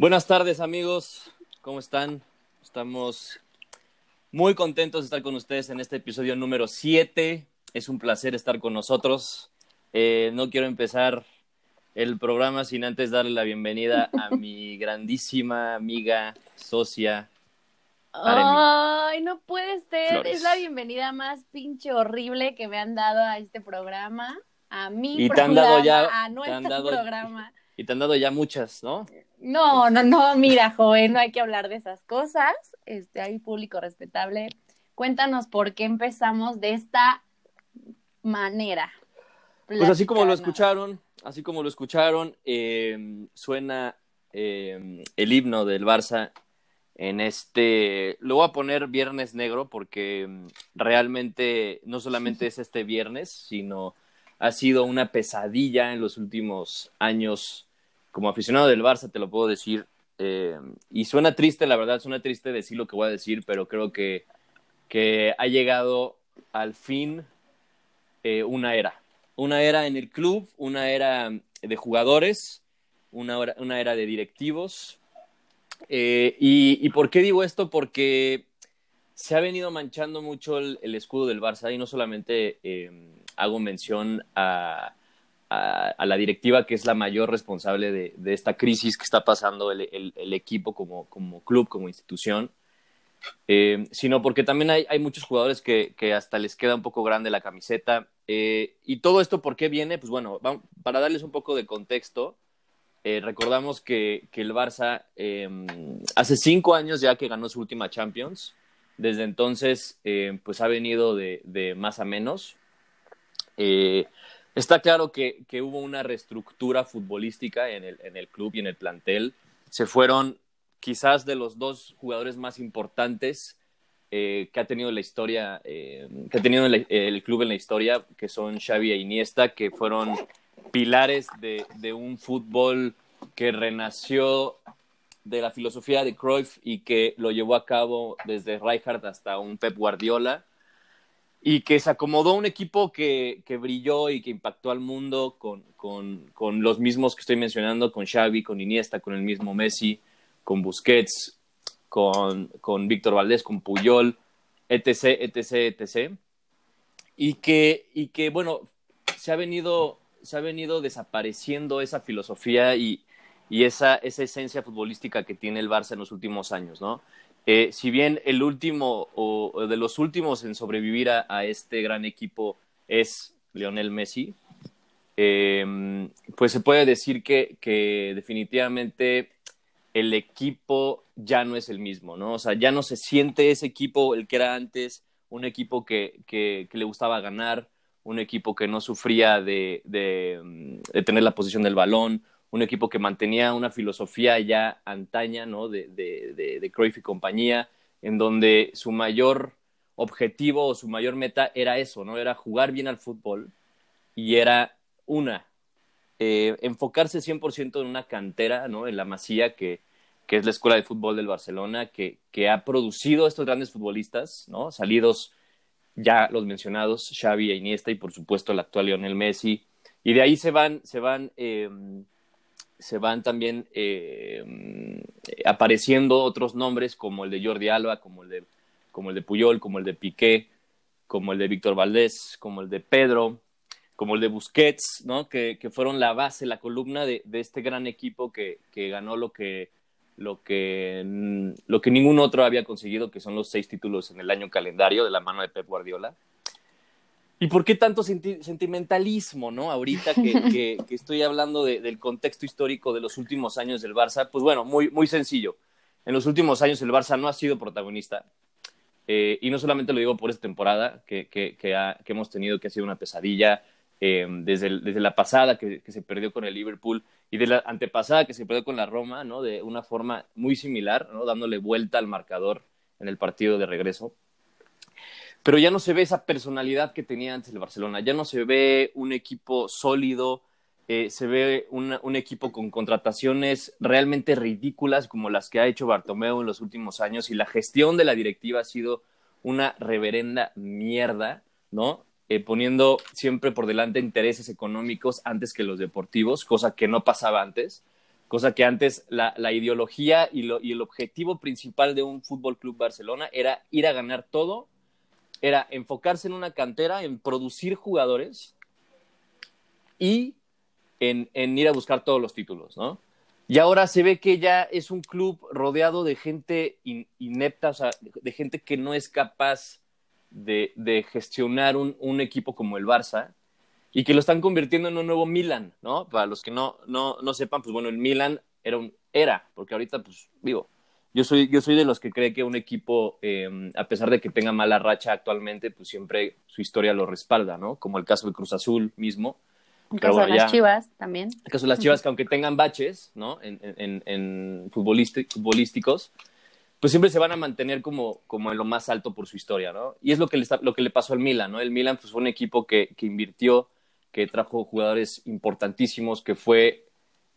Buenas tardes amigos, ¿cómo están? Estamos muy contentos de estar con ustedes en este episodio número 7. Es un placer estar con nosotros. Eh, no quiero empezar el programa sin antes darle la bienvenida a mi grandísima amiga, socia. Ay, no puede ser. Es la bienvenida más pinche horrible que me han dado a este programa. A mi y programa, te han dado ya, a nuestro programa. Y te han dado ya muchas, ¿no? No, no, no, mira, joven, no hay que hablar de esas cosas. Este, hay público respetable. Cuéntanos por qué empezamos de esta manera. Pues así como lo escucharon, así como lo escucharon, eh, suena eh, el himno del Barça en este, lo voy a poner viernes negro porque mm, realmente no solamente es este viernes, sino ha sido una pesadilla en los últimos años como aficionado del Barça te lo puedo decir. Eh, y suena triste, la verdad, suena triste decir lo que voy a decir, pero creo que, que ha llegado al fin eh, una era. Una era en el club, una era de jugadores, una, una era de directivos. Eh, y, y, por qué digo esto? Porque se ha venido manchando mucho el, el escudo del Barça y no solamente hago mención a, a, la directiva que es la mayor responsable de, esta crisis que está pasando el, equipo como, club, como institución, eh, sino porque también hay, muchos jugadores que, hasta les queda un poco grande la camiseta. Eh, y todo esto, ¿por qué viene? Pues bueno, para darles un poco de contexto, eh, recordamos que, el Barça em, hace cinco años ya que ganó su última Champions. Desde entonces, pues ha venido de, más a menos. Está claro que, que hubo una reestructura futbolística en el, en el club y en el plantel. Se fueron quizás de los dos jugadores más importantes eh, que ha tenido la historia, eh, que ha tenido el, el, club en la historia, que son Xavi e Iniesta, que fueron pilares de, de, un fútbol que renació de la filosofía de Cruyff y que lo llevó a cabo desde Rijkaard hasta un Pep Guardiola y que se acomodó un equipo que, que brilló y que impactó al mundo con, con, con, los mismos que estoy mencionando, con Xavi, con Iniesta, con el mismo Messi, con Busquets, con, con Víctor Valdés, con Puyol, etc., etc., etc. Y que, y que bueno, se ha venido, se ha venido desapareciendo esa filosofía y, y esa, esa esencia futbolística que tiene el Barça en los últimos años, ¿no? Eh, si bien el último o de los últimos en sobrevivir a, este gran equipo es Lionel Messi, eh, pues se puede decir que, definitivamente el equipo ya no es el mismo, ¿no? O sea, ya no se siente ese equipo, el que era antes, un equipo que, le gustaba ganar, un equipo que no sufría de, de tener la posición del balón, un equipo que mantenía una filosofía ya antaña, ¿no? De, de, de, de Cruyff y compañía, en donde su mayor objetivo o su mayor meta era eso, ¿no? Era jugar bien al fútbol y era una, eh, enfocarse 100% en una cantera, ¿no? En la Masía, que, que es la escuela de fútbol del Barcelona, que, que ha producido estos grandes futbolistas, ¿no? Salidos ya los mencionados, Xavi e Iniesta y por supuesto el actual Lionel Messi. Y de ahí se van, se van eh, se van también eh, apareciendo otros nombres como el de Jordi Alba, como el de, como el de Puyol, como el de Piqué, como el de Víctor Valdés, como el de Pedro, como el de Busquets, ¿no? que, que fueron la base, la columna de, de este gran equipo que, que ganó lo que, lo, que, lo que ningún otro había conseguido, que son los seis títulos en el año calendario de la mano de Pep Guardiola. ¿Y por qué tanto senti sentimentalismo, no? Ahorita que, que, que estoy hablando de, del contexto histórico de los últimos años del Barça, pues bueno, muy, muy sencillo. En los últimos años el Barça no ha sido protagonista. Eh, y no solamente lo digo por esta temporada que, que, ha, hemos tenido, que ha sido una pesadilla, eh, desde, el, desde, la pasada que, que, se perdió con el Liverpool y de la antepasada que se perdió con la Roma, ¿no? De una forma muy similar, ¿no? Dándole vuelta al marcador en el partido de regreso pero ya no se ve esa personalidad que tenía antes el Barcelona, ya no se ve un equipo sólido, eh, se ve un equipo con contrataciones realmente ridículas como las que ha hecho Bartomeu en los últimos años y la gestión de la directiva ha sido una reverenda mierda, ¿no? Eh, poniendo siempre por delante intereses económicos antes que los deportivos, cosa que no pasaba antes. cosa que antes la, ideología y, y, el objetivo principal de un Fútbol Club Barcelona era ir a ganar todo, era enfocarse en una cantera, en producir jugadores y en, ir a buscar todos los títulos, ¿no? Y ahora se ve que ya es un club rodeado de gente inepta, o sea, de gente que no es capaz de, gestionar un, equipo como el Barça y que lo están convirtiendo en un nuevo Milan, ¿no? Para los que no, no, no sepan, pues bueno, el Milan era un era, porque ahorita, pues digo, yo soy, yo soy de los que cree que un equipo, em, a pesar de que tenga mala racha actualmente, pues siempre su historia lo respalda, ¿no? Como el caso de Cruz Azul mismo, el caso de las Chivas también. El caso de las Chivas, que aunque tengan baches, ¿no? En, en, en futbolísticos, pues siempre se van a mantener como, como en lo más alto por su historia, ¿no? Y es lo que le, lo que le pasó al Milan, ¿no? El Milan pues, fue un equipo que, que invirtió, que trajo jugadores importantísimos, que fue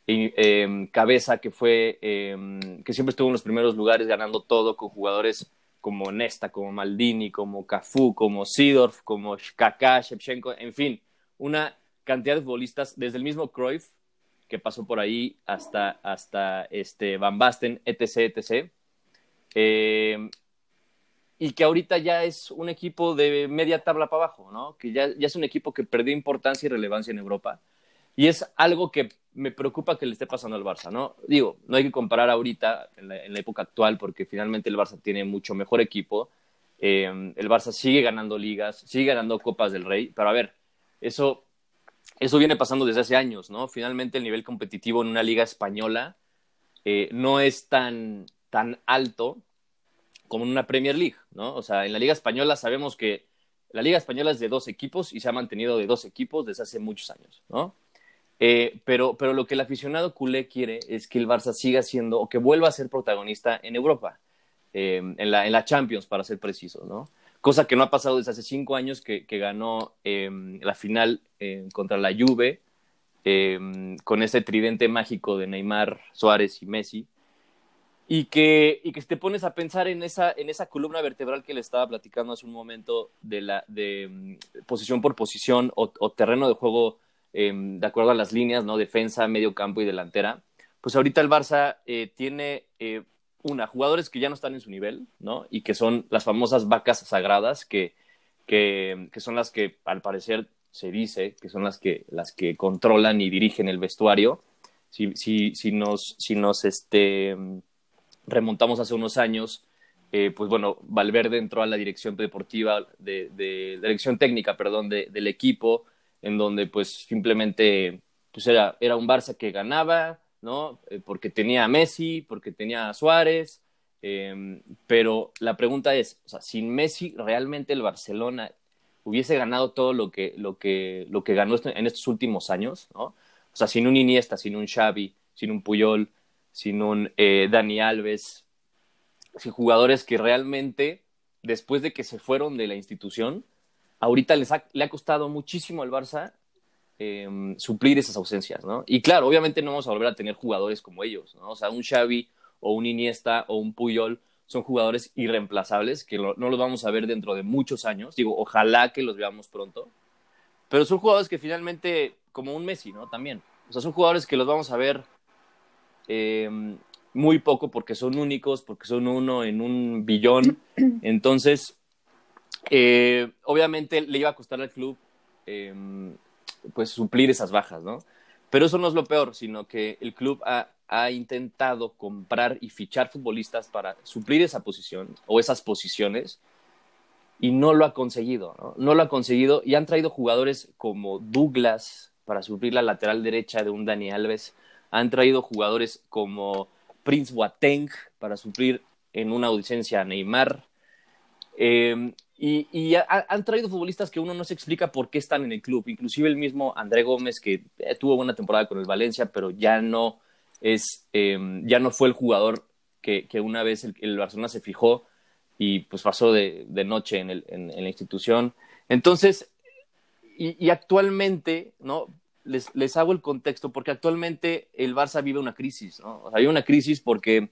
eh, cabeza, que fue, eh, que siempre estuvo en los primeros lugares ganando todo con jugadores como Nesta, como Maldini, como Cafú, como Sidorf, como Kaká, Shevchenko, en fin, una cantidad de futbolistas, desde el mismo Cruyff, que pasó por ahí, hasta, hasta este Van Basten, etc., etc., eh, y que ahorita ya es un equipo de media tabla para abajo, ¿no? Que ya, ya es un equipo que perdió importancia y relevancia en Europa. Y es algo que me preocupa que le esté pasando al Barça, ¿no? Digo, no hay que comparar ahorita, en la, época actual, porque finalmente el Barça tiene mucho mejor equipo. Eh, el Barça sigue ganando ligas, sigue ganando Copas del Rey, pero a ver, eso eso viene pasando desde hace años, ¿no? Finalmente el nivel competitivo en una liga española eh, no es tan, tan alto como en una Premier League, ¿no? O sea, en la liga española sabemos que la liga española es de dos equipos y se ha mantenido de dos equipos desde hace muchos años, ¿no? Eh, pero, pero lo que el aficionado culé quiere es que el Barça siga siendo o que vuelva a ser protagonista en Europa, eh, en, la, en la Champions, para ser precisos, ¿no? cosa que no ha pasado desde hace cinco años que, ganó em, la final em, contra la Juve em, con ese tridente mágico de Neymar, Suárez y Messi. Y que, y que te pones a pensar en esa, en esa columna vertebral que le estaba platicando hace un momento de, la, de posición por posición o, terreno de juego de acuerdo a las líneas, ¿no? Defensa, medio campo y delantera. Pues ahorita el Barça eh, tiene eh, una, jugadores que ya no están en su nivel, ¿no? Y que son las famosas vacas sagradas, que, que, son las que al parecer se dice que son las que, las que controlan y dirigen el vestuario. Si, si, si nos, si nos este, remontamos hace unos años, eh, pues bueno, Valverde entró a la dirección deportiva, de, de dirección técnica, perdón, del equipo, en donde pues simplemente pues era, era un Barça que ganaba, ¿no? Eh, porque tenía a Messi, porque tenía a Suárez, em, pero la pregunta es, o sea, sin Messi realmente el Barcelona hubiese ganado todo lo que, lo que, lo que ganó en estos últimos años, ¿no? O sea, sin un Iniesta, sin un Xavi, sin un Puyol, sin un eh, Dani Alves, sin jugadores que realmente, después de que se fueron de la institución, ahorita les le ha costado muchísimo al Barça Em, suplir esas ausencias, ¿no? Y claro, obviamente no vamos a volver a tener jugadores como ellos, ¿no? O sea, un Xavi o un Iniesta o un Puyol son jugadores irreemplazables que no los vamos a ver dentro de muchos años. Digo, ojalá que los veamos pronto. Pero son jugadores que finalmente, como un Messi, ¿no? También. O sea, son jugadores que los vamos a ver em, muy poco porque son únicos, porque son uno en un billón. Entonces, eh, obviamente le iba a costar al club em, pues suplir esas bajas, ¿no? Pero eso no es lo peor, sino que el club ha, intentado comprar y fichar futbolistas para suplir esa posición o esas posiciones y no lo ha conseguido, ¿no? No lo ha conseguido y han traído jugadores como Douglas para suplir la lateral derecha de un Dani Alves, han traído jugadores como Prince Boateng para suplir en una ausencia a Neymar. Eh, y, han traído futbolistas que uno no se explica por qué están en el club. Inclusive el mismo André Gómez, que eh, tuvo buena temporada con el Valencia, pero ya no, es, em, ya no fue el jugador que, una vez el, Barcelona se fijó y pues pasó de, noche en, la institución. Entonces, y, actualmente, ¿no? Les, les, hago el contexto porque actualmente el Barça vive una crisis, ¿no? hay una crisis porque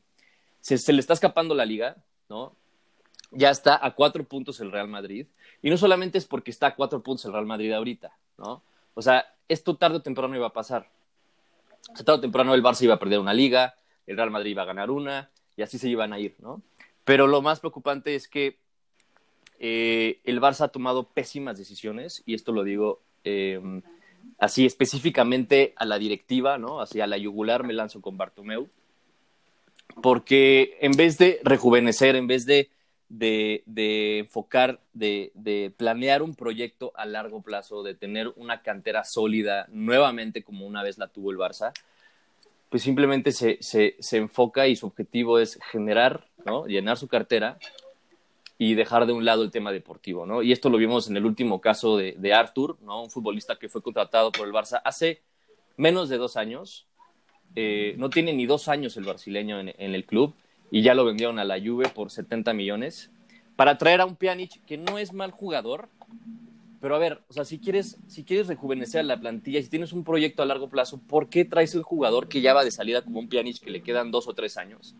se le está escapando la liga, ¿no? Ya está a cuatro puntos el Real Madrid. Y no solamente es porque está a cuatro puntos el Real Madrid ahorita, ¿no? O sea, esto tarde o temprano iba a pasar. tarde o temprano el Barça iba a perder una liga, el Real Madrid iba a ganar una, y así se iban a ir, ¿no? Pero lo más preocupante es que eh, el Barça ha tomado pésimas decisiones, y esto lo digo eh, así específicamente a la directiva, ¿no? Hacia la yugular me lanzo con Bartomeu, porque en vez de rejuvenecer, en vez de, de, de enfocar, de, de, planear un proyecto a largo plazo, de tener una cantera sólida nuevamente como una vez la tuvo el Barça, pues simplemente se, se, se enfoca y su objetivo es generar, ¿no? llenar su cartera y dejar de un lado el tema deportivo, ¿no? Y esto lo vimos en el último caso de, de Arthur, ¿no? Un futbolista que fue contratado por el Barça hace menos de dos años. Eh, no tiene ni dos años el brasileño en, en, el club y ya lo vendieron a la Juve por 70 millones para traer a un Pjanic que no es mal jugador, pero a ver, o sea, si quieres, si quieres rejuvenecer a la plantilla, si tienes un proyecto a largo plazo, ¿por qué traes un jugador que ya va de salida como un Pjanic que le quedan dos o tres años?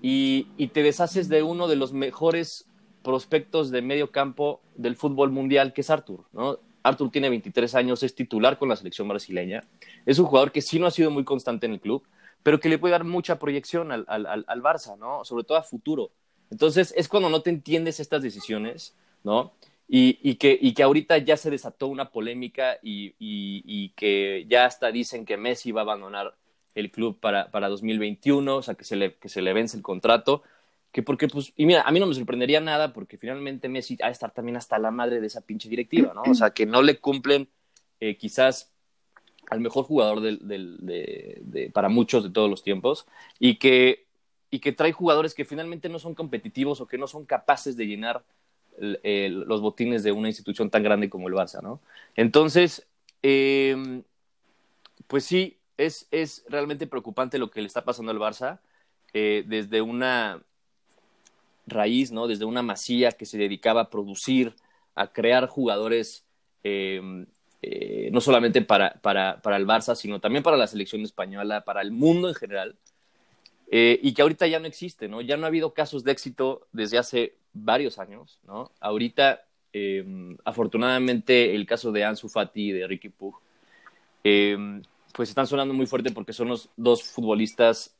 y, y, te deshaces de uno de los mejores prospectos de medio campo del fútbol mundial, que es Arthur, ¿no? Arthur tiene 23 años, es titular con la selección brasileña. Es un jugador que sí no ha sido muy constante en el club, pero que le puede dar mucha proyección al, al, al Barça, ¿no? Sobre todo a futuro. Entonces, es cuando no te entiendes estas decisiones, ¿no? Y, y, que, y que ahorita ya se desató una polémica y, y, y que ya hasta dicen que Messi va a abandonar el club para, para 2021, o sea, que se, le, que se le vence el contrato. Que porque, pues, y mira, a mí no me sorprendería nada porque finalmente Messi ha de estar también hasta la madre de esa pinche directiva, ¿no? O sea, que no le cumplen eh, quizás al mejor jugador del, de, para muchos de todos los tiempos y que, y que trae jugadores que finalmente no son competitivos o que no son capaces de llenar los botines de una institución tan grande como el Barça, ¿no? Entonces, eh, pues sí, es, es realmente preocupante lo que le está pasando al Barça eh, desde una raíz, ¿no? Desde una masía que se dedicaba a producir, a crear jugadores eh, eh, no solamente para, para, para, el Barça, sino también para la selección española, para el mundo en general, eh, y que ahorita ya no existe, ¿no? Ya no ha habido casos de éxito desde hace varios años, ¿no? Ahorita, afortunadamente, el caso de Ansu Fati y de Ricky Pug, pues están sonando muy fuerte porque son los dos futbolistas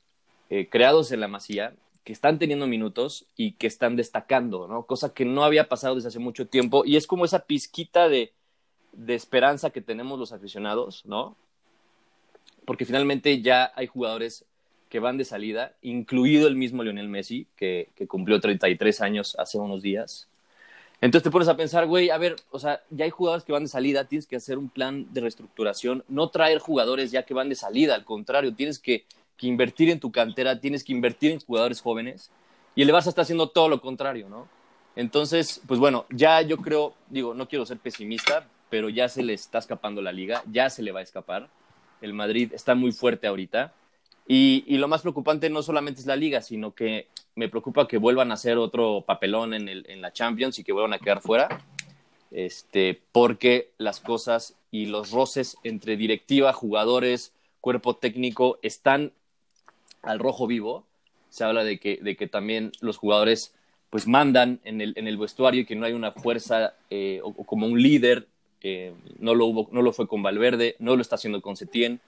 eh, creados en la Masía que están teniendo minutos y que están destacando, ¿no? Cosa que no había pasado desde hace mucho tiempo y es como esa pizquita de, de esperanza que tenemos los aficionados, ¿no? Porque finalmente ya hay jugadores que van de salida, incluido el mismo Lionel Messi, que, que cumplió 33 años hace unos días, entonces te pones a pensar, güey, a ver, o sea, ya hay jugadores que van de salida, tienes que hacer un plan de reestructuración, no traer jugadores ya que van de salida, al contrario, tienes que, que invertir en tu cantera, tienes que invertir en jugadores jóvenes, y el Barça está haciendo todo lo contrario, ¿no? Entonces, pues bueno, ya yo creo, digo, no quiero ser pesimista, pero ya se le está escapando la liga, ya se le va a escapar. El Madrid está muy fuerte ahorita. Y, y, lo más preocupante no solamente es la liga, sino que me preocupa que vuelvan a hacer otro papelón en, el, en la Champions y que vuelvan a quedar fuera, este, porque las cosas y los roces entre directiva, jugadores, cuerpo técnico están al rojo vivo. Se habla de que, de que también los jugadores pues mandan en el, en el vestuario y que no hay una fuerza eh, o, o, como un líder. Eh, no, lo hubo, no lo fue con Valverde, no lo está haciendo con Setién.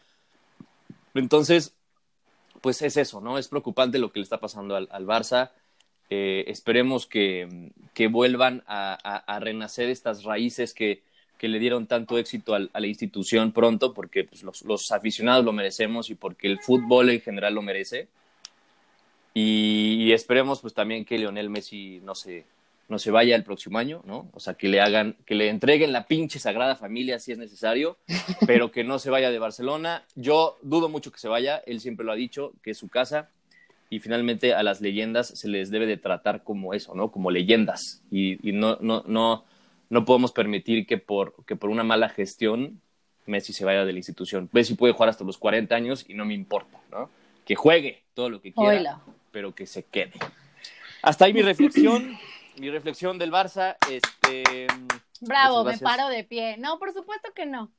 Entonces, pues es eso, ¿no? Es preocupante lo que le está pasando al, al Barça. Eh, esperemos que, que vuelvan a, renacer estas raíces que, que le dieron tanto éxito a, la institución pronto, porque pues, los, los, aficionados lo merecemos y porque el fútbol en general lo merece. Y, y esperemos pues también que Lionel Messi no se, no se vaya el próximo año, ¿no? O sea, que le hagan, que le entreguen la pinche Sagrada Familia si es necesario, pero que no se vaya de Barcelona. Yo dudo mucho que se vaya, él siempre lo ha dicho, que es su casa, y finalmente a las leyendas se les debe de tratar como eso, ¿no? Como leyendas, y, y no, no, no, no podemos permitir que por, que por una mala gestión Messi se vaya de la institución. Messi puede jugar hasta los 40 años y no me importa, ¿no? Que juegue todo lo que quiera, pero que se quede. Hasta ahí mi reflexión mi reflexión del Barça, este... Bravo, me paro de pie. No, por supuesto que no.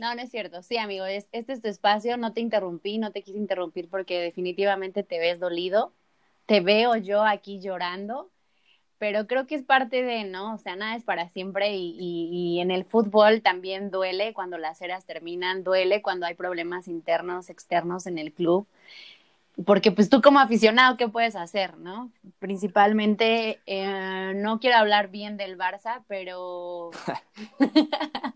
No, no es cierto. Sí, amigo, es, este es tu espacio, no te interrumpí, no te quise interrumpir porque definitivamente te ves dolido. Te veo yo aquí llorando. pero creo que es parte de, ¿no? O sea, nada es para siempre y, y, en el fútbol también duele cuando las eras terminan, duele cuando hay problemas internos, externos en el club, porque pues tú como aficionado, ¿qué puedes hacer, no? Principalmente, eh, no quiero hablar bien del Barça, pero...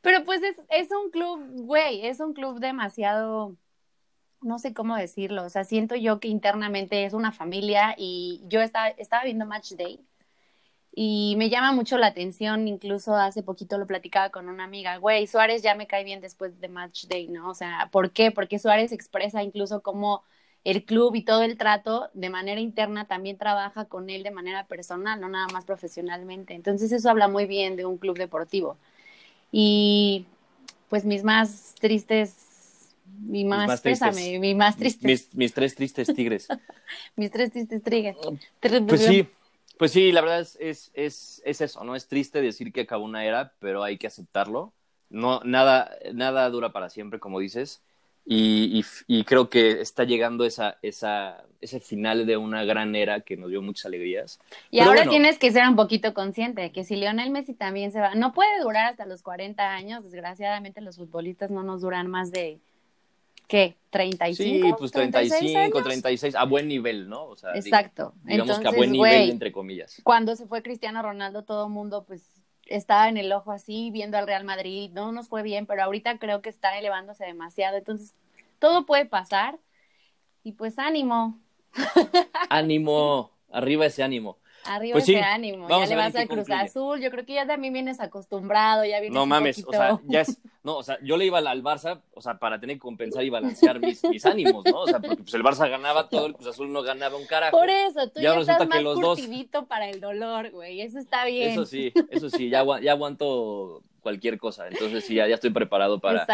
pero pues es, es un club, güey, es un club demasiado no sé cómo decirlo, o sea, siento yo que internamente es una familia y yo estaba, estaba viendo Match Day y me llama mucho la atención, incluso hace poquito lo platicaba con una amiga, güey, Suárez ya me cae bien después de Match Day, ¿no? O sea, ¿por qué? Porque Suárez expresa incluso cómo el club y todo el trato de manera interna también trabaja con él de manera personal, no nada más profesionalmente. Entonces eso habla muy bien de un club deportivo. Y pues mis más tristes mi más, mi más triste. Mis, tres tristes tigres. mis tres tristes tigres. Pues sí, pues sí, la verdad es, es, es, es, eso, ¿no? Es triste decir que acabó una era, pero hay que aceptarlo. No, nada, nada dura para siempre, como dices. Y, y, creo que está llegando esa, esa, ese final de una gran era que nos dio muchas alegrías. Y ahora tienes que ser un poquito consciente de que si Lionel Messi también se va, no puede durar hasta los 40 años, desgraciadamente los futbolistas no nos duran más de ¿qué? 35. Sí, pues 35, 36, a buen nivel, ¿no? O sea, Exacto. Digamos que a buen nivel, entre comillas. Cuando se fue Cristiano Ronaldo, todo el mundo, pues, estaba en el ojo así, viendo al Real Madrid, no nos fue bien, pero ahorita creo que está elevándose demasiado. Entonces, todo puede pasar. Y pues, ánimo. Ánimo, arriba ese ánimo. Arriba pues ese ánimo, ya le vas al Cruz Azul, yo creo que ya también vienes acostumbrado, ya vienes No mames, o sea, ya es, no, o sea, yo le iba al, Barça, o sea, para tener que compensar y balancear mis, mis ánimos, ¿no? O sea, porque pues el Barça ganaba todo, el Cruz Azul no ganaba un carajo. Por eso, tú ya, estás más curtidito para el dolor, güey, eso está bien. Eso sí, eso sí, ya, ya aguanto cualquier cosa, entonces sí, ya, ya estoy preparado para,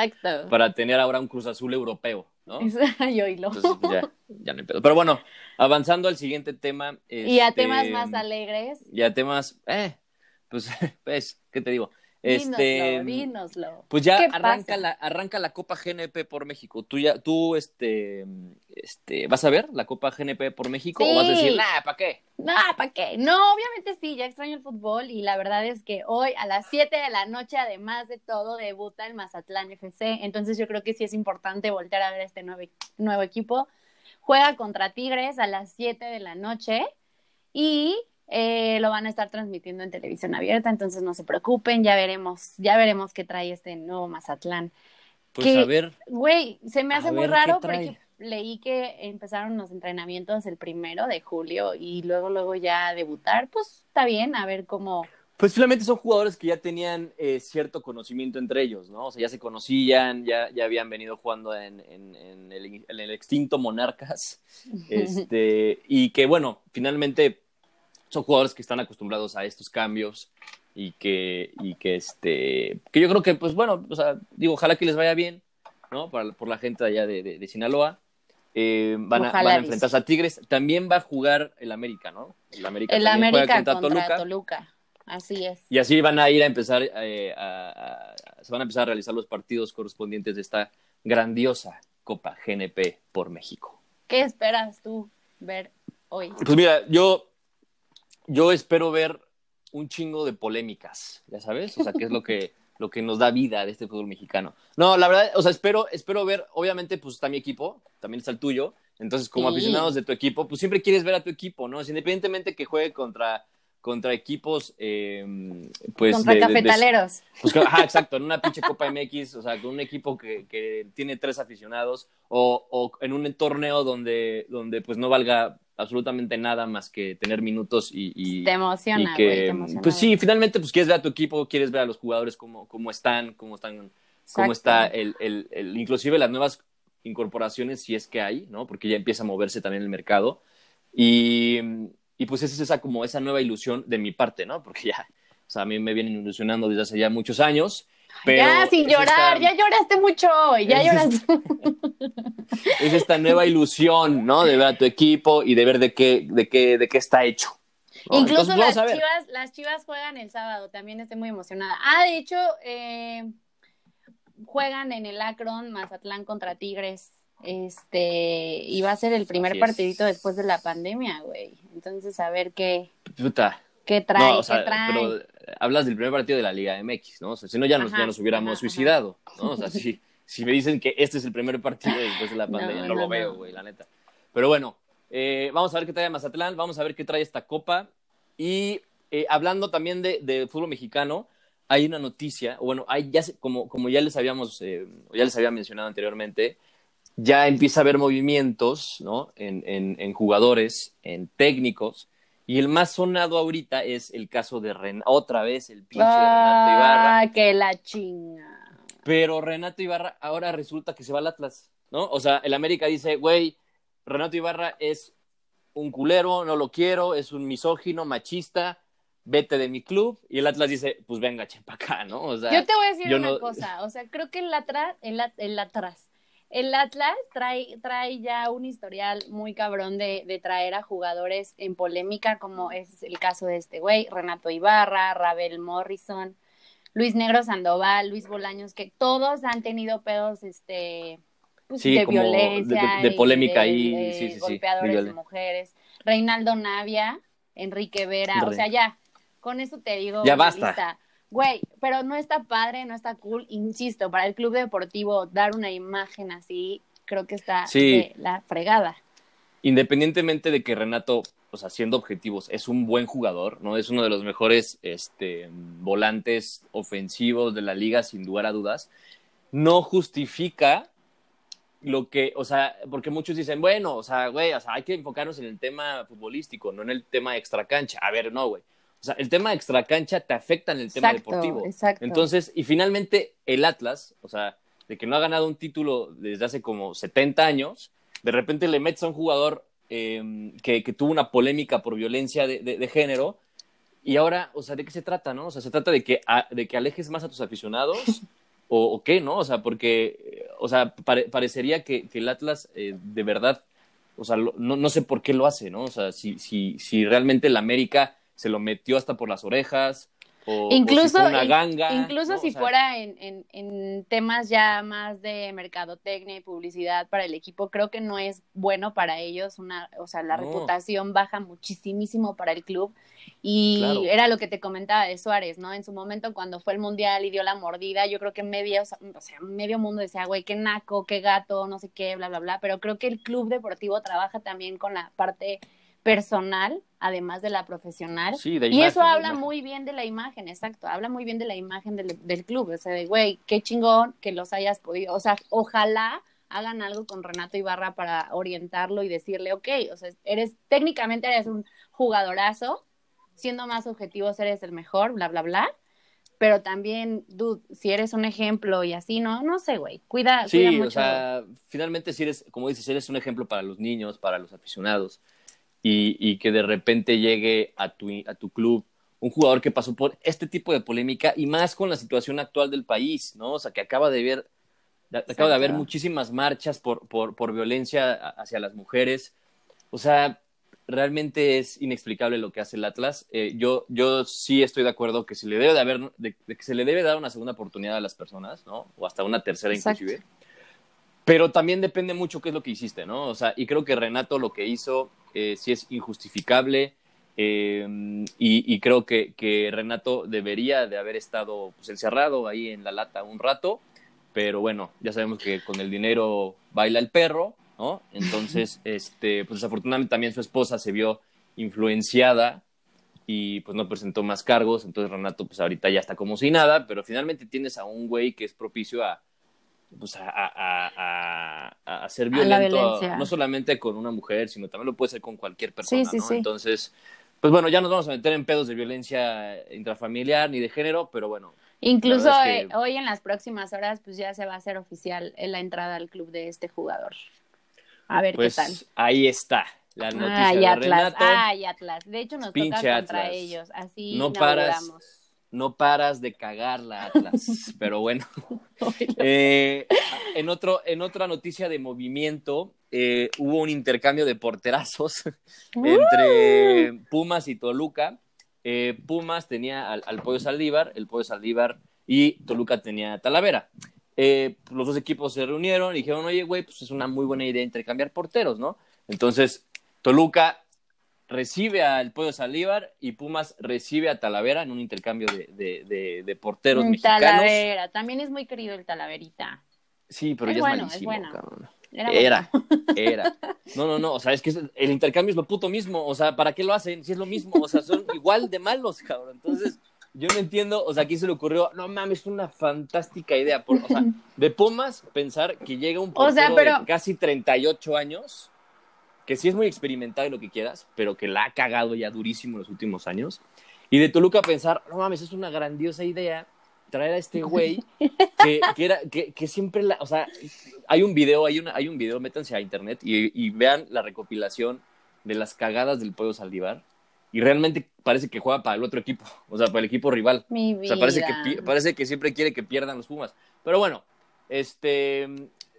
para tener ahora un Cruz Azul europeo, ¿no? yo y lo. Entonces, ya, ya no hay pedo. Pero bueno, avanzando al siguiente tema. y a temas este, más alegres. Y a temas, eh, pues, pues, ¿qué te digo? Este, dínoslo, Pues ya arranca la, arranca la Copa GNP por México. Tú ya, tú, este, este, ¿vas a ver la Copa GNP por México? ¿O vas a decir, nah, ¿para qué? Nah, ¿para qué? No, obviamente sí, ya extraño el fútbol y la verdad es que hoy a las 7 de la noche, además de todo, debuta el Mazatlán FC. Entonces yo creo que sí es importante voltear a ver este nuevo, nuevo equipo. Juega contra Tigres a las 7 de la noche y eh, lo van a estar transmitiendo en televisión abierta, entonces no se preocupen, ya veremos, ya veremos qué trae este nuevo Mazatlán. Pues a ver. Güey, se me hace muy raro porque leí que empezaron los entrenamientos el primero de julio y luego, luego ya debutar, pues está bien, a ver cómo. Pues finalmente son jugadores que ya tenían eh, cierto conocimiento entre ellos, ¿no? O sea, ya se conocían, ya, ya habían venido jugando en, en, en, el, en el, extinto Monarcas, este, y que bueno, finalmente son jugadores que están acostumbrados a estos cambios y que, y que este, que yo creo que, pues bueno, o sea, digo, ojalá que les vaya bien, ¿no? por la gente allá de, de, Sinaloa. Eh, van, a, van, a, enfrentarse a Tigres. También va a jugar el América, ¿no? El América, el América contra, Toluca. Así es. Y así van a ir a empezar, eh, a, se van a empezar a realizar los partidos correspondientes de esta grandiosa Copa GNP por México. ¿Qué esperas tú ver hoy? Pues mira, yo yo espero ver un chingo de polémicas, ya sabes, o sea, que es lo que, lo que nos da vida de este fútbol mexicano. No, la verdad, o sea, espero, espero ver, obviamente, pues está mi equipo, también está el tuyo, entonces como aficionados de tu equipo, pues siempre quieres ver a tu equipo, ¿no? independientemente que juegue contra contra equipos, eh, pues... Contra cafetaleros. pues, ajá, exacto, en una pinche Copa MX, o sea, con un equipo que, que tiene tres aficionados, o, o, en un torneo donde, donde pues no valga absolutamente nada más que tener minutos y, y te emociona, que, pues sí, finalmente pues quieres ver a tu equipo, quieres ver a los jugadores cómo, cómo están, cómo están, cómo está el, el, el, inclusive las nuevas incorporaciones si es que hay, ¿no? Porque ya empieza a moverse también el mercado y, y pues esa es esa como esa nueva ilusión de mi parte, ¿no? Porque ya, o sea, a mí me vienen ilusionando desde hace ya muchos años ya, sin llorar, ya lloraste mucho hoy, ya lloraste. es esta nueva ilusión, ¿no? De ver a tu equipo y de ver de qué, de qué, de qué está hecho. Incluso las chivas, las chivas juegan el sábado, también estoy muy emocionada. Ah, de hecho, eh, juegan en el Akron, Mazatlán contra Tigres. Este, y va a ser el primer partidito después de la pandemia, güey. Entonces, a ver qué. Puta, ¿Qué trae? No, o sea, ¿Qué trae? pero hablas del primer partido de la Liga MX, ¿no? O sea, si no, ya nos, Ajá, ya nos hubiéramos ajá, suicidado, ¿no? O sea, si, si me dicen que este es el primer partido después de la pandemia, no, no, lo no. veo, güey, la neta. Pero bueno, eh, vamos a ver qué trae Mazatlán, vamos a ver qué trae esta copa. Y eh, hablando también de, de fútbol mexicano, hay una noticia, bueno, hay ya como, como ya les habíamos, eh, ya les había mencionado anteriormente, ya empieza a haber movimientos, ¿no? En, en, en jugadores, en técnicos, y el más sonado ahorita es el caso de Ren otra vez el pinche Renato Ibarra, Ah, que la chinga. pero Renato Ibarra ahora resulta que se va al Atlas, ¿no? O sea, el América dice, güey, Renato Ibarra es un culero, no lo quiero, es un misógino, machista, vete de mi club, y el Atlas dice, pues venga, che, pa' acá, ¿no? O sea, Yo te voy a decir una no- cosa, o sea, creo que el Atlas, el, el Atlas, el Atlas trae, trae ya un historial muy cabrón de, de traer a jugadores en polémica, como es el caso de este güey, Renato Ibarra, Rabel Morrison, Luis Negro Sandoval, Luis Bolaños, que todos han tenido pedos, este, pues, Sí, de como violencia, de- de y polémica de sí, sí, sí, golpeadores de mujeres, Reinaldo Navia, Enrique Vera, o sea, ya, con eso te digo, Ya basta. lista. Güey, pero no está padre, no está cool. Insisto, para el club deportivo dar una imagen así, creo que está Sí. de la fregada. independientemente de que Renato, o sea, siendo objetivos, es un buen jugador, ¿no? Es uno de los mejores este, volantes ofensivos de la liga, sin lugar a dudas, no justifica lo que, o sea, porque muchos dicen, bueno, o sea, güey, o sea, hay que enfocarnos en el tema futbolístico, no en el tema extracancha. A ver, no, güey. O sea, el tema extracancha te afecta en el tema Exacto, deportivo. exacto. Entonces, y finalmente el Atlas, o sea, de que no ha ganado un título desde hace como 70 años, de repente le metes a un jugador eh, que, que tuvo una polémica por violencia de, de- de género, y ahora, o sea, ¿de qué se trata, no? O sea, se trata de que, a- de que alejes más a tus aficionados, o, o qué, ¿no? O sea, porque, o sea, pare- parecería que, que el Atlas eh, de verdad, o sea, lo- no, no sé por qué lo hace, ¿no? O sea, si, si, si realmente el América se lo metió hasta por las orejas, o, o si Incluso, fue una ganga. incluso ¿no? si O sea, fuera en, en, en temas ya más de mercadotecnia y publicidad para el equipo, creo que no es bueno para ellos. Una, o sea, la No. reputación baja muchísimo para el club. Y Claro. era lo que te comentaba de Suárez, ¿no? En su momento, cuando fue el mundial y dio la mordida, yo creo que medio, o sea, medio mundo decía, güey, qué naco, qué gato, no sé qué, bla, bla, bla. Pero creo que el club deportivo trabaja también con la parte personal, además de la profesional. Sí, de Y imagen, eso de habla muy bien de la imagen, exacto. Habla muy bien de la imagen del, del club. O sea, de, güey, qué chingón que los hayas podido. O sea, ojalá hagan algo con Renato Ibarra para orientarlo y decirle, ok, o sea, eres, técnicamente eres un jugadorazo, siendo más objetivos eres el mejor, bla, bla, bla. Pero también, dude, si eres un ejemplo y así, no, no sé, güey. Cuida, cuida Sí, mucho. o sea, finalmente si eres, como dices, eres un ejemplo para los niños, para los aficionados, y, y que de repente llegue a tu, a tu club un jugador que pasó por este tipo de polémica y más con la situación actual del país, ¿no? O sea, que acaba de ver, de- acaba de haber Exacto. muchísimas marchas por, por, por violencia hacia las mujeres. O sea, realmente es inexplicable lo que hace el Atlas. Eh, yo, yo sí estoy de acuerdo que se le debe de haber, de, de que se le debe dar una segunda oportunidad a las personas, ¿no? O hasta una tercera Exacto. inclusive. Pero también depende mucho qué es lo que hiciste, ¿no? O sea, y creo que Renato lo que hizo eh, sí es injustificable. eh, y, y creo que, que Renato debería de haber estado pues, encerrado ahí en la lata un rato. Pero bueno, ya sabemos que con el dinero baila el perro, ¿no? Entonces, este, pues desafortunadamente también su esposa se vio influenciada y pues no presentó más cargos. Entonces Renato, pues ahorita ya está como si nada, pero finalmente tienes a un güey que es propicio a, pues a, a, a, a, a ser violento, no solamente con una mujer, sino también lo puede ser con cualquier persona, sí, ¿no? sí. Entonces, pues bueno, ya nos vamos a meter en pedos de violencia intrafamiliar ni de género, pero bueno, Incluso es que- hoy en las próximas horas, pues ya se va a hacer oficial la entrada al club de este jugador. A ver pues qué tal. ahí está la noticia Ay, de Atlas, Renato. ay, Atlas. De hecho, nos Pinche toca contra Atlas. ellos. Así No paras. No paras de cagarla, Atlas, pero bueno. Eh, en, otro, en otra noticia de movimiento, eh, hubo un intercambio de porterazos entre Pumas y Toluca. Eh, Pumas tenía al, al Pollo Saldívar, el Pollo Saldívar y Toluca tenía a Talavera. Los dos equipos se reunieron y dijeron, oye, güey, pues es una muy buena idea intercambiar porteros, ¿no? Entonces, Toluca recibe al Pollo Salívar y Pumas recibe a Talavera en un intercambio de, de, porteros mexicanos. Talavera, también es muy querido el Talaverita. Sí, pero ya es malísimo, cabrón. Era, era, No, no, no, o sea, es que el intercambio es lo puto mismo, o sea, ¿para qué lo hacen? Si es lo mismo, o sea, son igual de malos, cabrón. Entonces, yo no entiendo, o sea, aquí se le ocurrió, no mames, es una fantástica idea, por, o sea, de Pumas pensar que llega un portero de casi 38 años, que sí es muy experimentado y lo que quieras, pero que la ha cagado ya durísimo en los últimos años, y de Toluca pensar, no mames, es una grandiosa idea traer a este güey que, que, era, que, que, siempre, la, o sea, hay un video, hay, una, hay un video, métanse a internet y, y, vean la recopilación de las cagadas del Pollo Saldívar y realmente parece que juega para el otro equipo, o sea, para el equipo rival. Mi vida. O sea, parece que, parece que siempre quiere que pierdan los Pumas. Pero bueno, este,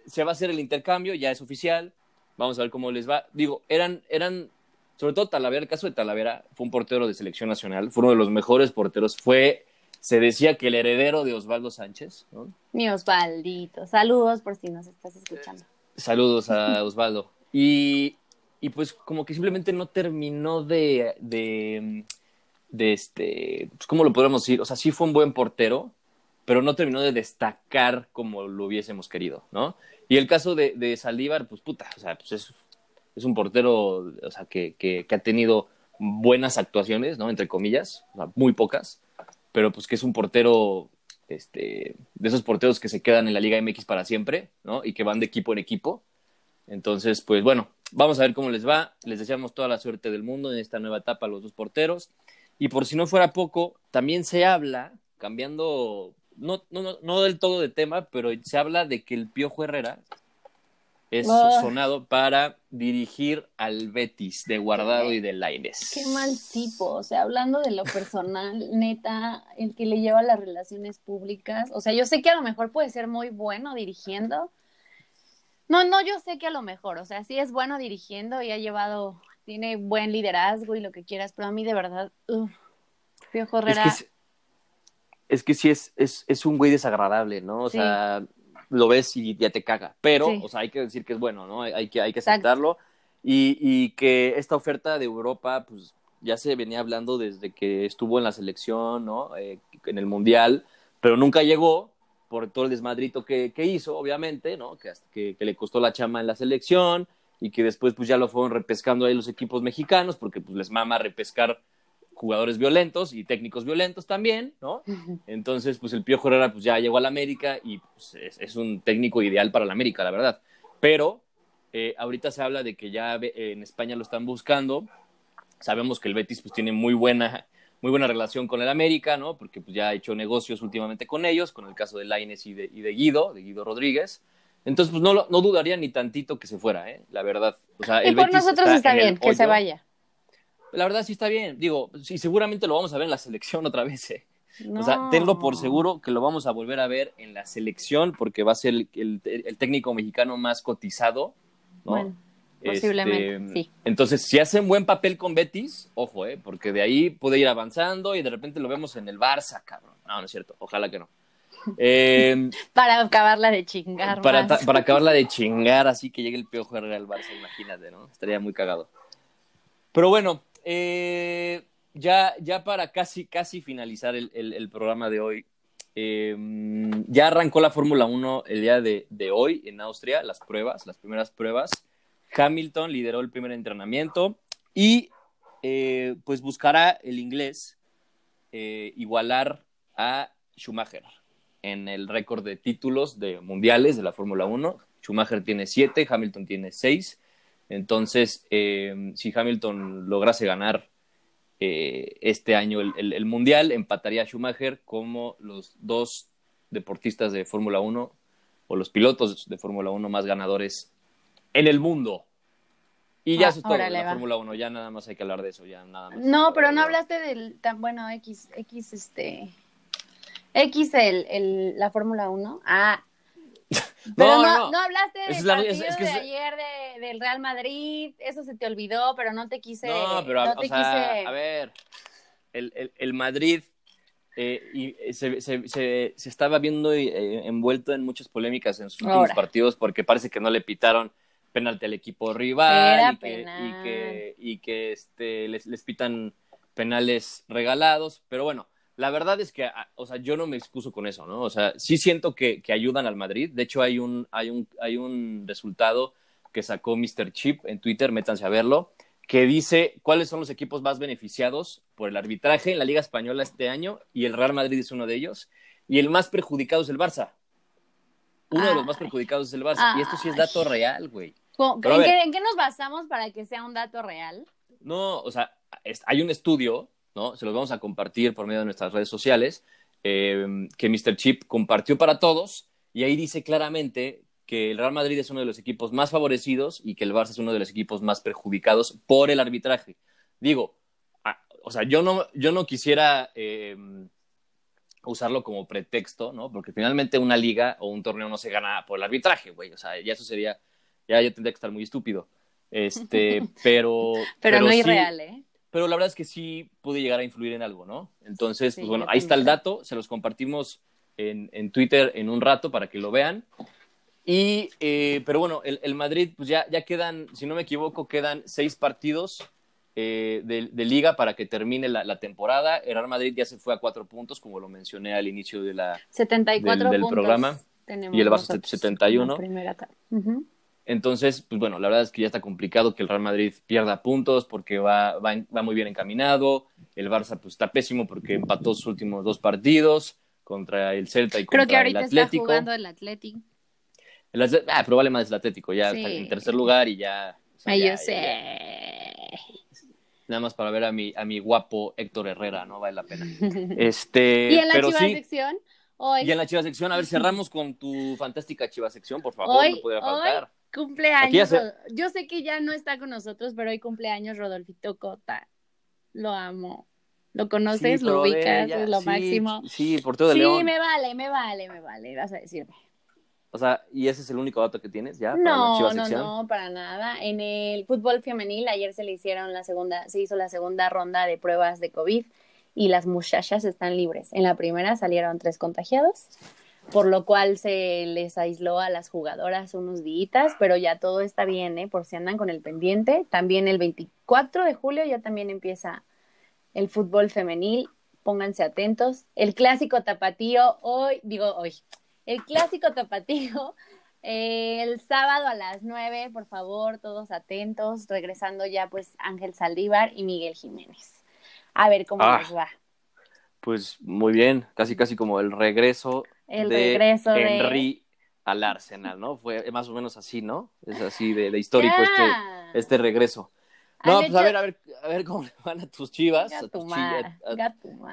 se va a hacer el intercambio, ya es oficial, vamos a ver cómo les va. Digo, eran, eran sobre todo Talavera, el caso de Talavera fue un portero de selección nacional, fue uno de los mejores porteros, fue se decía que el heredero de Osvaldo Sánchez. ¿no? Mi Osvaldito. Saludos por si nos estás escuchando. Saludos a Osvaldo. Y, y pues como que simplemente no terminó de, de, de este, pues cómo lo podemos decir, o sea, sí fue un buen portero, pero no terminó de destacar como lo hubiésemos querido, ¿no? Y el caso de, de Saldívar, pues puta, o sea, pues es, es un portero, o sea, que, que, que, ha tenido buenas actuaciones, ¿no? Entre comillas, o sea, muy pocas, pero pues que es un portero, este, de esos porteros que se quedan en la Liga MX para siempre, ¿no? Y que van de equipo en equipo. Entonces, pues bueno, vamos a ver cómo les va. Les deseamos toda la suerte del mundo en esta nueva etapa a los dos porteros. Y por si no fuera poco, también se habla, cambiando, no, no, no del todo de tema, pero se habla de que el Piojo Herrera es ah. sonado para dirigir al Betis de Guardado y de Laines. Qué mal tipo, o sea, hablando de lo personal, neta, el que le lleva las relaciones públicas, o sea, yo sé que a lo mejor puede ser muy bueno dirigiendo. No, no, yo sé que a lo mejor, o sea, sí es bueno dirigiendo y ha llevado, tiene buen liderazgo y lo que quieras, pero a mí de verdad, uff, Piojo Herrera... Es que, es, que sí es, es, es un güey desagradable, ¿no? O sea lo ves y ya te caga. Pero, o sea, hay que decir que es bueno, ¿no? Hay que, hay que aceptarlo. Y, y, que esta oferta de Europa, pues ya se venía hablando desde que estuvo en la selección, ¿no? Eh, en el Mundial, pero nunca llegó por todo el desmadrito que, que hizo, obviamente, ¿no? Que, que, que, le costó la chama en la selección y que después pues ya lo fueron repescando ahí los equipos mexicanos porque pues les mama repescar jugadores violentos y técnicos violentos también, ¿no? Entonces, pues el Piojo Herrera pues ya llegó a la América y pues, es, un técnico ideal para la América, la verdad. Pero eh, ahorita se habla de que ya en España lo están buscando. Sabemos que el Betis pues tiene muy buena, muy buena relación con el América, ¿no? Porque pues ya ha hecho negocios últimamente con ellos, con el caso de Laines y de, y de Guido, de Guido Rodríguez. Entonces, pues no, no dudaría ni tantito que se fuera, ¿eh? La verdad. O sea, y por nosotros está, bien, que se vaya la verdad sí está bien. Digo, sí, seguramente lo vamos a ver en la selección otra vez. ¿eh? O sea, tengo por seguro que lo vamos a volver a ver en la selección porque va a ser el, técnico mexicano más cotizado. ¿no? Bueno, posiblemente, este, sí. Entonces, si hace un buen papel con Betis, ojo, ¿eh? porque de ahí puede ir avanzando y de repente lo vemos en el Barça, cabrón. No, no es cierto. Ojalá que no. Eh, para acabarla de chingar. Para, para acabarla de chingar, así que llegue el piojo al Barça, imagínate, ¿no? Estaría muy cagado. Pero bueno, eh, ya, ya para casi, casi finalizar el, programa de hoy, em, ya arrancó la Fórmula 1 el día de, de, hoy en Austria, las pruebas, las primeras pruebas. Hamilton lideró el primer entrenamiento y eh, pues buscará el inglés eh, igualar a Schumacher en el récord de títulos de mundiales de la Fórmula 1. Schumacher tiene siete, Hamilton tiene seis. Entonces, eh, si Hamilton lograse ganar eh, este año el, Mundial, empataría a Schumacher como los dos deportistas de Fórmula 1 o los pilotos de Fórmula 1 más ganadores en el mundo. Y ya ah, eso es todo, la Fórmula 1, ya nada más hay que hablar de eso, ya nada más. No, pero no hablaste del, tan bueno, X, X, este, X, el, el la Fórmula 1. Ah, pero no, no, hablaste del partido de ayer del Real Madrid, eso se te olvidó, pero no te quise. No, pero a, a ver, el, el, Madrid eh, y eh, se, se, se, estaba viendo eh, envuelto en muchas polémicas en sus últimos partidos porque parece que no le pitaron penalti al equipo rival y que, y que, y que este, les, les pitan penales regalados, pero bueno, la verdad es que, ah, o sea, yo no me excuso con eso, ¿no? O sea, sí siento que, que ayudan al Madrid. De hecho, hay un, hay un, hay un resultado que sacó Mr. Chip en Twitter, métanse a verlo, que dice cuáles son los equipos más beneficiados por el arbitraje en la Liga Española este año, y el Real Madrid es uno de ellos, y el más perjudicado es el Barça. Uno de los más perjudicados es el Barça, y esto sí es dato real, güey. ¿En, ¿En qué nos basamos para que sea un dato real? No, o sea, hay un estudio, ¿no? Se los vamos a compartir por medio de nuestras redes sociales, eh, que Mr. Chip compartió para todos, y ahí dice claramente que el Real Madrid es uno de los equipos más favorecidos y que el Barça es uno de los equipos más perjudicados por el arbitraje. Digo, o sea, yo no, yo no quisiera eh, usarlo como pretexto, ¿no? Porque finalmente una liga o un torneo no se gana por el arbitraje, güey. O sea, ya eso sería, ya yo tendría que estar muy estúpido. Este, pero. pero, no es real, ¿eh? Pero la verdad es que sí pude llegar a influir en algo, ¿no? Entonces, pues bueno, ahí está el dato, se los compartimos en, en Twitter en un rato para que lo vean. Y, eh, pero bueno, el, el, Madrid, pues ya, ya quedan, si no me equivoco, quedan seis partidos eh, de, de, liga para que termine la, la, temporada. El Real Madrid ya se fue a cuatro puntos, como lo mencioné al inicio de la, 74 del, del programa. Y el Barça 71. Primera uh -huh. Entonces, pues bueno, la verdad es que ya está complicado que el Real Madrid pierda puntos porque va, va, va muy bien encaminado. El Barça pues está pésimo porque empató sus últimos dos partidos contra el Celta y Creo contra que ahorita el Atlético. está jugando el Atlético. El Atlético ah, vale más el Atlético, ya Sí. está en tercer lugar y ya. o sea, Ay, ya- yo sé. ya- nada más para ver a mi, a mi guapo Héctor Herrera, ¿no vale la pena. Este, y en la pero chiva sí, sección, hoy, y en la chiva sección, a ver, cerramos con tu fantástica chiva sección, por favor, Hoy- no podría hoy- faltar. Ya cumpleaños. Yo sé que ya no está con nosotros, pero hoy cumpleaños Rodolfito Cota. Lo amo. ¿Lo conoces? Sí, ¿Lo ubicas? ella- es lo sí, máximo. Sí, portero de Sí, León. me vale, me vale, me vale, vas a decirme. O sea, ¿y ese es el único dato que tienes ya para No, no, no, para nada. En el fútbol femenil ayer se le hicieron la segunda, se hizo la segunda ronda de pruebas de COVID y las muchachas están libres. En la primera salieron tres contagiados, por lo cual se les aisló a las jugadoras unos días, pero ya todo está bien, ¿eh? Por si andan con el pendiente. También el 24 de julio ya también empieza el fútbol femenil. Pónganse atentos. El clásico tapatío hoy, digo hoy, el clásico tapatío eh, el sábado a las 9, por favor, todos atentos, regresando ya pues Ángel Saldívar y Miguel Jiménez. A ver cómo Ah. nos va. Pues muy bien, casi casi como el regreso El de regreso de- Henry al Arsenal, ¿no? Fue más o menos así, ¿no? Es así de, de histórico este, este regreso. No, pues a ver, a ver, a ver cómo le van a tus chivas. a tus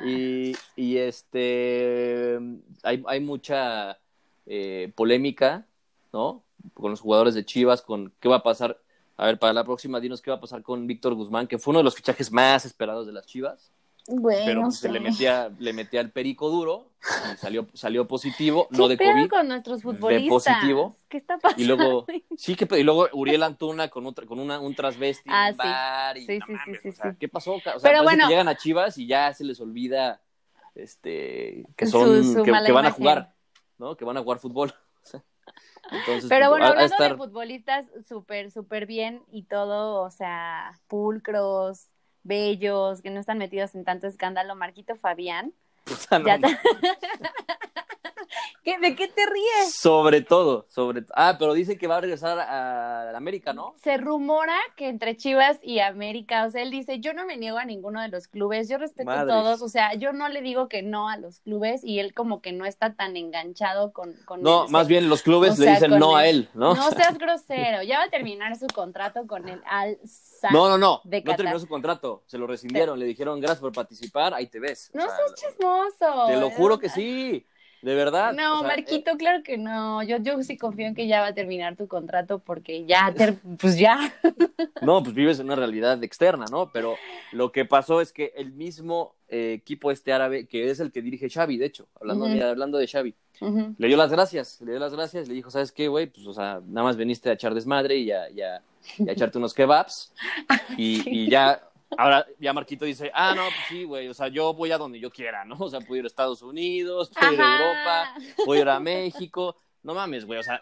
y, y este hay, hay mucha eh, polémica, ¿no? Con los jugadores de Chivas, con qué va a pasar. A ver, para la próxima, dinos qué va a pasar con Víctor Guzmán, que fue uno de los fichajes más esperados de las Chivas, Bueno, pero pues, se le metía, le metía el perico duro y salió, salió positivo, ¿Qué no de COVID. con nuestros futbolistas? positivo. ¿Qué está pasando? Y luego, sí, que, y luego Uriel Antuna con, otra, con una, un transvesti Ah, un sí. bar. Y, Sí, no sí, sí, mames, sí, o sea, sí. ¿Qué pasó? O sea, Pero bueno. que llegan a Chivas y ya se les olvida este, que son, su que, van a jugar, ¿no? Que van a jugar fútbol. Entonces, Pero pues, bueno, ha- ha hablando estar- de futbolistas, súper, súper bien y todo, o sea, pulcros, bellos, que no están metidos en tanto escándalo. Marquito Fabián. puta, no, Ya te- ¿Qué- ¿De qué te ríes? Sobre todo, sobre Ah, pero dice que va a regresar a, a América, ¿no? Se rumora que entre Chivas y América, o sea, él dice, yo no me niego a ninguno de los clubes, yo respeto a todos, o sea, yo no le digo que no a los clubes y él como que no está tan enganchado con... con No, más bien los clubes o le dicen no a él, ¿no? No seas grosero, ya va a terminar su contrato con el Al. No, no, no, de no terminó su contrato, se lo rescindieron, le dijeron gracias por participar, ahí te ves. O No sea, seas chismoso. Te lo juro que sí, de verdad. No, o sea, eh, Marquito, claro que no. Yo, yo sí confío en que ya va a terminar tu contrato porque ya, ter- pues ya. No, pues vives en una realidad externa, ¿no? Pero lo que pasó es que el mismo eh, equipo este árabe, que es el que dirige Xavi, de hecho, hablando, mira, hablando de Xavi, le dio las gracias, le dio las gracias, le dijo, ¿sabes qué, güey? Pues, o sea, nada más veniste a echar desmadre y a, y a- y a echarte unos kebabs. Y, Sí. y ya, ahora ya Marquito dice, ah, no, pues sí, güey, o sea, yo voy a donde yo quiera, ¿no? O sea, puedo ir a Estados Unidos, puedo ir a. Europa, puedo ir a México. no mames, güey. O sea,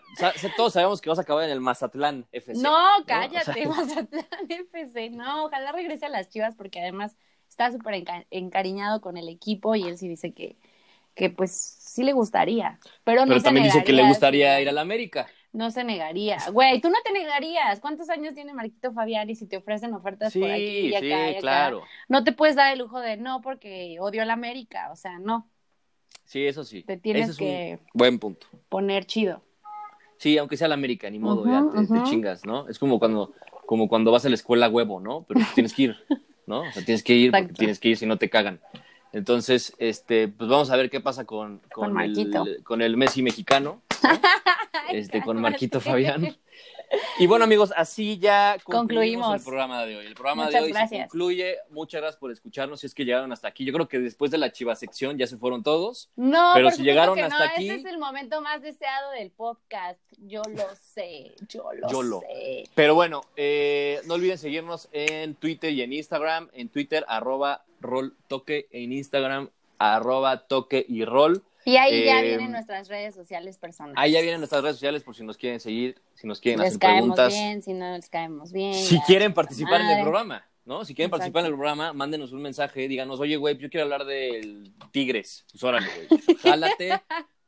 todos sabemos que vas a acabar en el Mazatlán FC. No, cállate, Mazatlán FC. No, ojalá regrese a las chivas porque además está súper encariñado con el equipo y él sí dice que, que pues sí le gustaría. Pero, no pero también dice que le gustaría ir a la América. No se negaría. Güey, tú no te negarías. ¿Cuántos años tiene Marquito Fabián y si te ofrecen ofertas por aquí y acá sí, claro. No te puedes dar el lujo de no porque odio a la América. O sea, no. Sí, eso sí. Te tienes que buen punto. poner chido. Sí, aunque sea la América, ni modo, ya te, chingas, ¿no? Es como cuando, como cuando vas a la escuela huevo, ¿no? Pero tienes que ir, ¿no? O sea, tienes que ir, tienes que ir si no te cagan. Entonces, este, pues vamos a ver qué pasa con, con, el, con el Messi mexicano, este, con Marquito Fabián. Y bueno, amigos, así ya concluimos, el programa de hoy. El programa de hoy se concluye. Muchas gracias por escucharnos. Si es que llegaron hasta aquí, yo creo que después de la chiva sección ya se fueron todos. No, pero si llegaron hasta aquí. Este es el momento más deseado del podcast. Yo lo sé, yo lo sé. Pero bueno, eh, no olviden seguirnos en Twitter y en Instagram. En Twitter, arroba roll toque. En Instagram, arroba toque y roll. Y ahí ya vienen em, nuestras redes sociales personales. Ahí ya vienen nuestras redes sociales por si nos quieren seguir, si nos quieren les hacer preguntas. bien, si no les caemos bien. Si quieren participar en el programa, ¿no? Si quieren participar en el programa, mándenos un mensaje, díganos, oye, güey, yo quiero hablar del Tigres. Pues órale, güey, jálate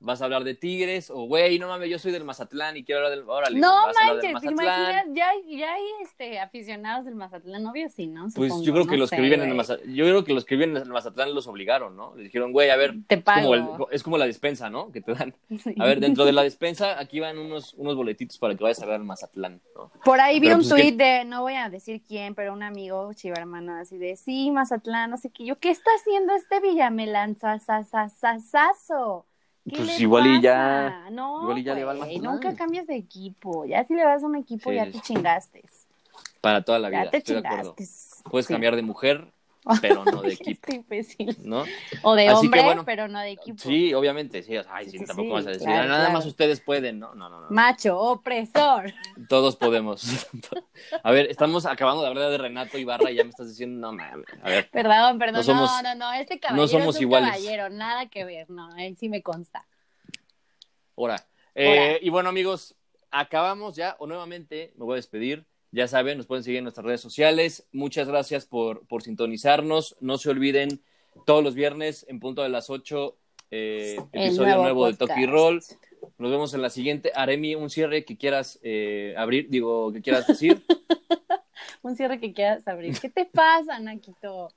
vas a hablar de Tigres, o güey, no mames, yo soy del Mazatlán y quiero hablar del. Órale, no manches, ¿te imaginas? Ya, ya hay este, aficionados del Mazatlán, obvio sí, ¿no? pues yo creo que los que viven en el Mazatlán, yo creo que los que viven en el Mazatlán los obligaron, ¿no? Les dijeron, güey, a ver, Te pago. Es, como es, como la despensa, ¿no? Que te dan. A ver, dentro de la despensa, aquí van unos, unos boletitos para que vayas a ver el Mazatlán, ¿no? Por ahí vi un pues tweet de, no voy a decir quién, pero un amigo chiva hermano, así de, sí, Mazatlán, no sé qué, yo, ¿qué está haciendo este Villamelanza, sasasasazo? Pues igual y ya. No, igual y ya le va al Nunca cambias de equipo. Ya si le vas a un equipo, ya te chingaste. Para toda la vida. Ya te estoy chingaste. Puedes cambiar de mujer, pero no de equipo. ¿no? O de hombre, pero no de equipo. Sí, obviamente, sí. Ay, sí, tampoco vas a decir, nada más ustedes pueden, ¿no? No, no, no. Macho, opresor. Todos podemos. a ver, estamos acabando de hablar de Renato Ibarra y ya me estás diciendo, no mames, a ver. Perdón, perdón, no, no, no, este caballero no somos es un iguales. caballero, nada que ver, no, él sí me consta. Ahora, eh, y bueno, amigos, acabamos ya, o nuevamente, me voy a despedir. Ya saben, nos pueden seguir en nuestras redes sociales. Muchas gracias por, por sintonizarnos. No se olviden, todos los viernes en punto de las 8, eh, episodio nuevo, de Toki Roll. Nos vemos en la siguiente. Aremi, un cierre que quieras eh, abrir, digo, que quieras decir. un cierre que quieras abrir. ¿Qué te pasa, Naquito?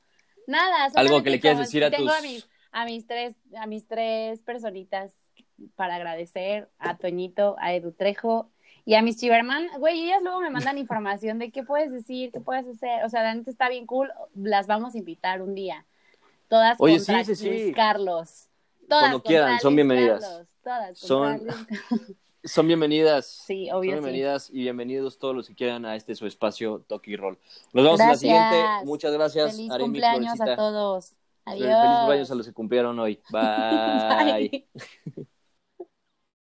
Nada. Algo que le quieras decir a tengo tus... A, a, mis tres, a mis tres personitas para agradecer, a Toñito, a Edu Trejo y a mis chiverman, güey, ellas luego me mandan información de qué puedes decir, qué puedes hacer. O sea, la neta está bien cool. Las vamos a invitar un día. Todas Oye, contra sí, sí, sí. Carlos. Todas Cuando quieran, son bienvenidas. Todas son, son bienvenidas. Sí, obvio. Son bienvenidas y bienvenidos todos los que quieran a este su espacio Toki Roll. Nos vemos en la siguiente. Muchas gracias. Feliz cumpleaños a todos. Adiós. Feliz cumpleaños a los que cumplieron hoy. Bye.